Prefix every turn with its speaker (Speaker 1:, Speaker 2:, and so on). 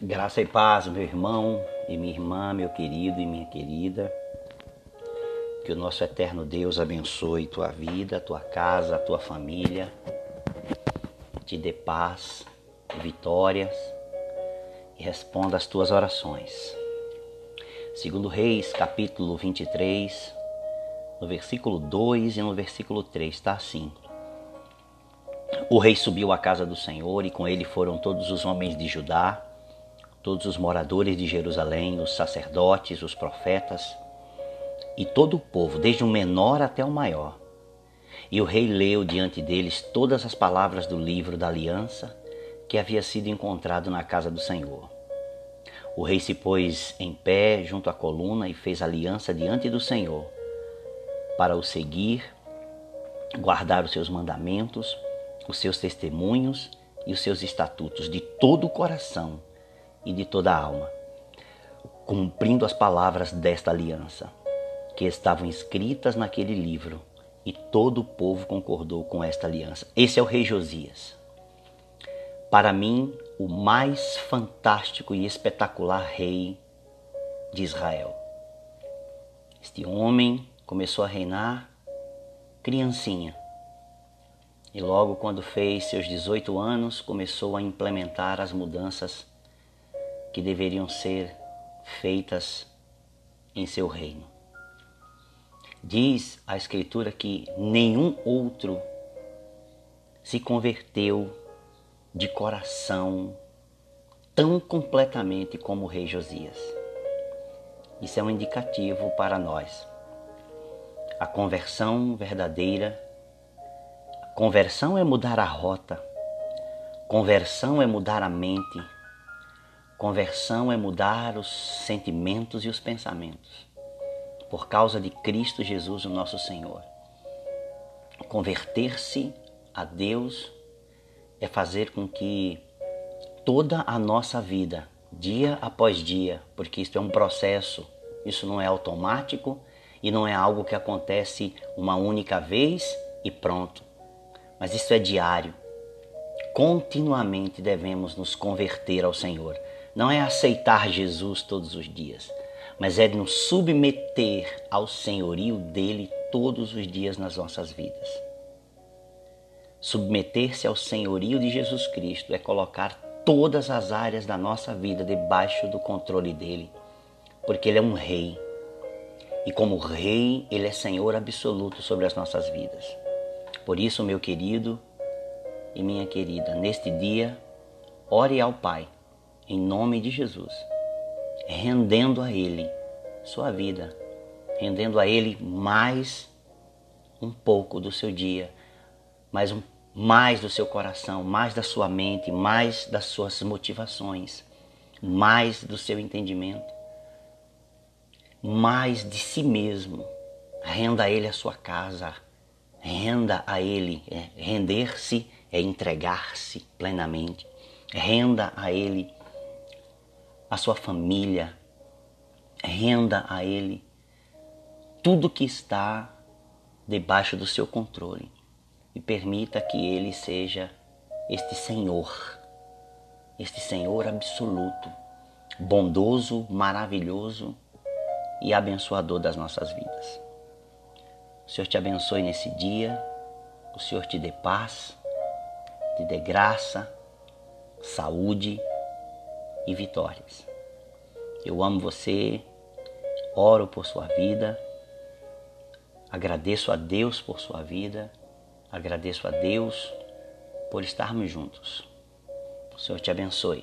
Speaker 1: Graça e paz, meu irmão e minha irmã, meu querido e minha querida. Que o nosso eterno Deus abençoe tua vida, tua casa, tua família. Te dê paz, vitórias e responda às tuas orações. Segundo Reis, capítulo 23, no versículo 2 e no versículo 3, está assim. O rei subiu à casa do Senhor e com ele foram todos os homens de Judá, todos os moradores de Jerusalém, os sacerdotes, os profetas e todo o povo, desde o menor até o maior. E o rei leu diante deles todas as palavras do livro da aliança que havia sido encontrado na casa do Senhor. O rei se pôs em pé junto à coluna e fez aliança diante do Senhor para o seguir, guardar os seus mandamentos, os seus testemunhos e os seus estatutos de todo o coração e de toda a alma, cumprindo as palavras desta aliança, que estavam escritas naquele livro, e todo o povo concordou com esta aliança. Esse é o rei Josias. Para mim, o mais fantástico e espetacular rei de Israel. Este homem começou a reinar criancinha. E logo quando fez seus 18 anos, começou a implementar as mudanças que deveriam ser feitas em seu reino. Diz a Escritura que nenhum outro se converteu de coração tão completamente como o rei Josias. Isso é um indicativo para nós. A conversão verdadeira. Conversão é mudar a rota. Conversão é mudar a mente Conversão é mudar os sentimentos e os pensamentos por causa de Cristo Jesus, o nosso Senhor. Converter-se a Deus é fazer com que toda a nossa vida, dia após dia, porque isto é um processo, isso não é automático e não é algo que acontece uma única vez e pronto, mas isso é diário. Continuamente devemos nos converter ao Senhor não é aceitar Jesus todos os dias, mas é nos submeter ao senhorio dele todos os dias nas nossas vidas. Submeter-se ao senhorio de Jesus Cristo é colocar todas as áreas da nossa vida debaixo do controle dele, porque ele é um rei. E como rei, ele é senhor absoluto sobre as nossas vidas. Por isso, meu querido e minha querida, neste dia, ore ao Pai em nome de Jesus, rendendo a Ele sua vida, rendendo a Ele mais um pouco do seu dia, mais, um, mais do seu coração, mais da sua mente, mais das suas motivações, mais do seu entendimento, mais de si mesmo. Renda a Ele a sua casa, renda a Ele. É, Render-se é entregar-se plenamente. Renda a Ele a sua família, renda a Ele tudo que está debaixo do seu controle e permita que Ele seja este Senhor, este Senhor absoluto, bondoso, maravilhoso e abençoador das nossas vidas. O Senhor te abençoe nesse dia, o Senhor te dê paz, te dê graça, saúde e vitórias. Eu amo você, oro por sua vida, agradeço a Deus por sua vida, agradeço a Deus por estarmos juntos. O Senhor te abençoe.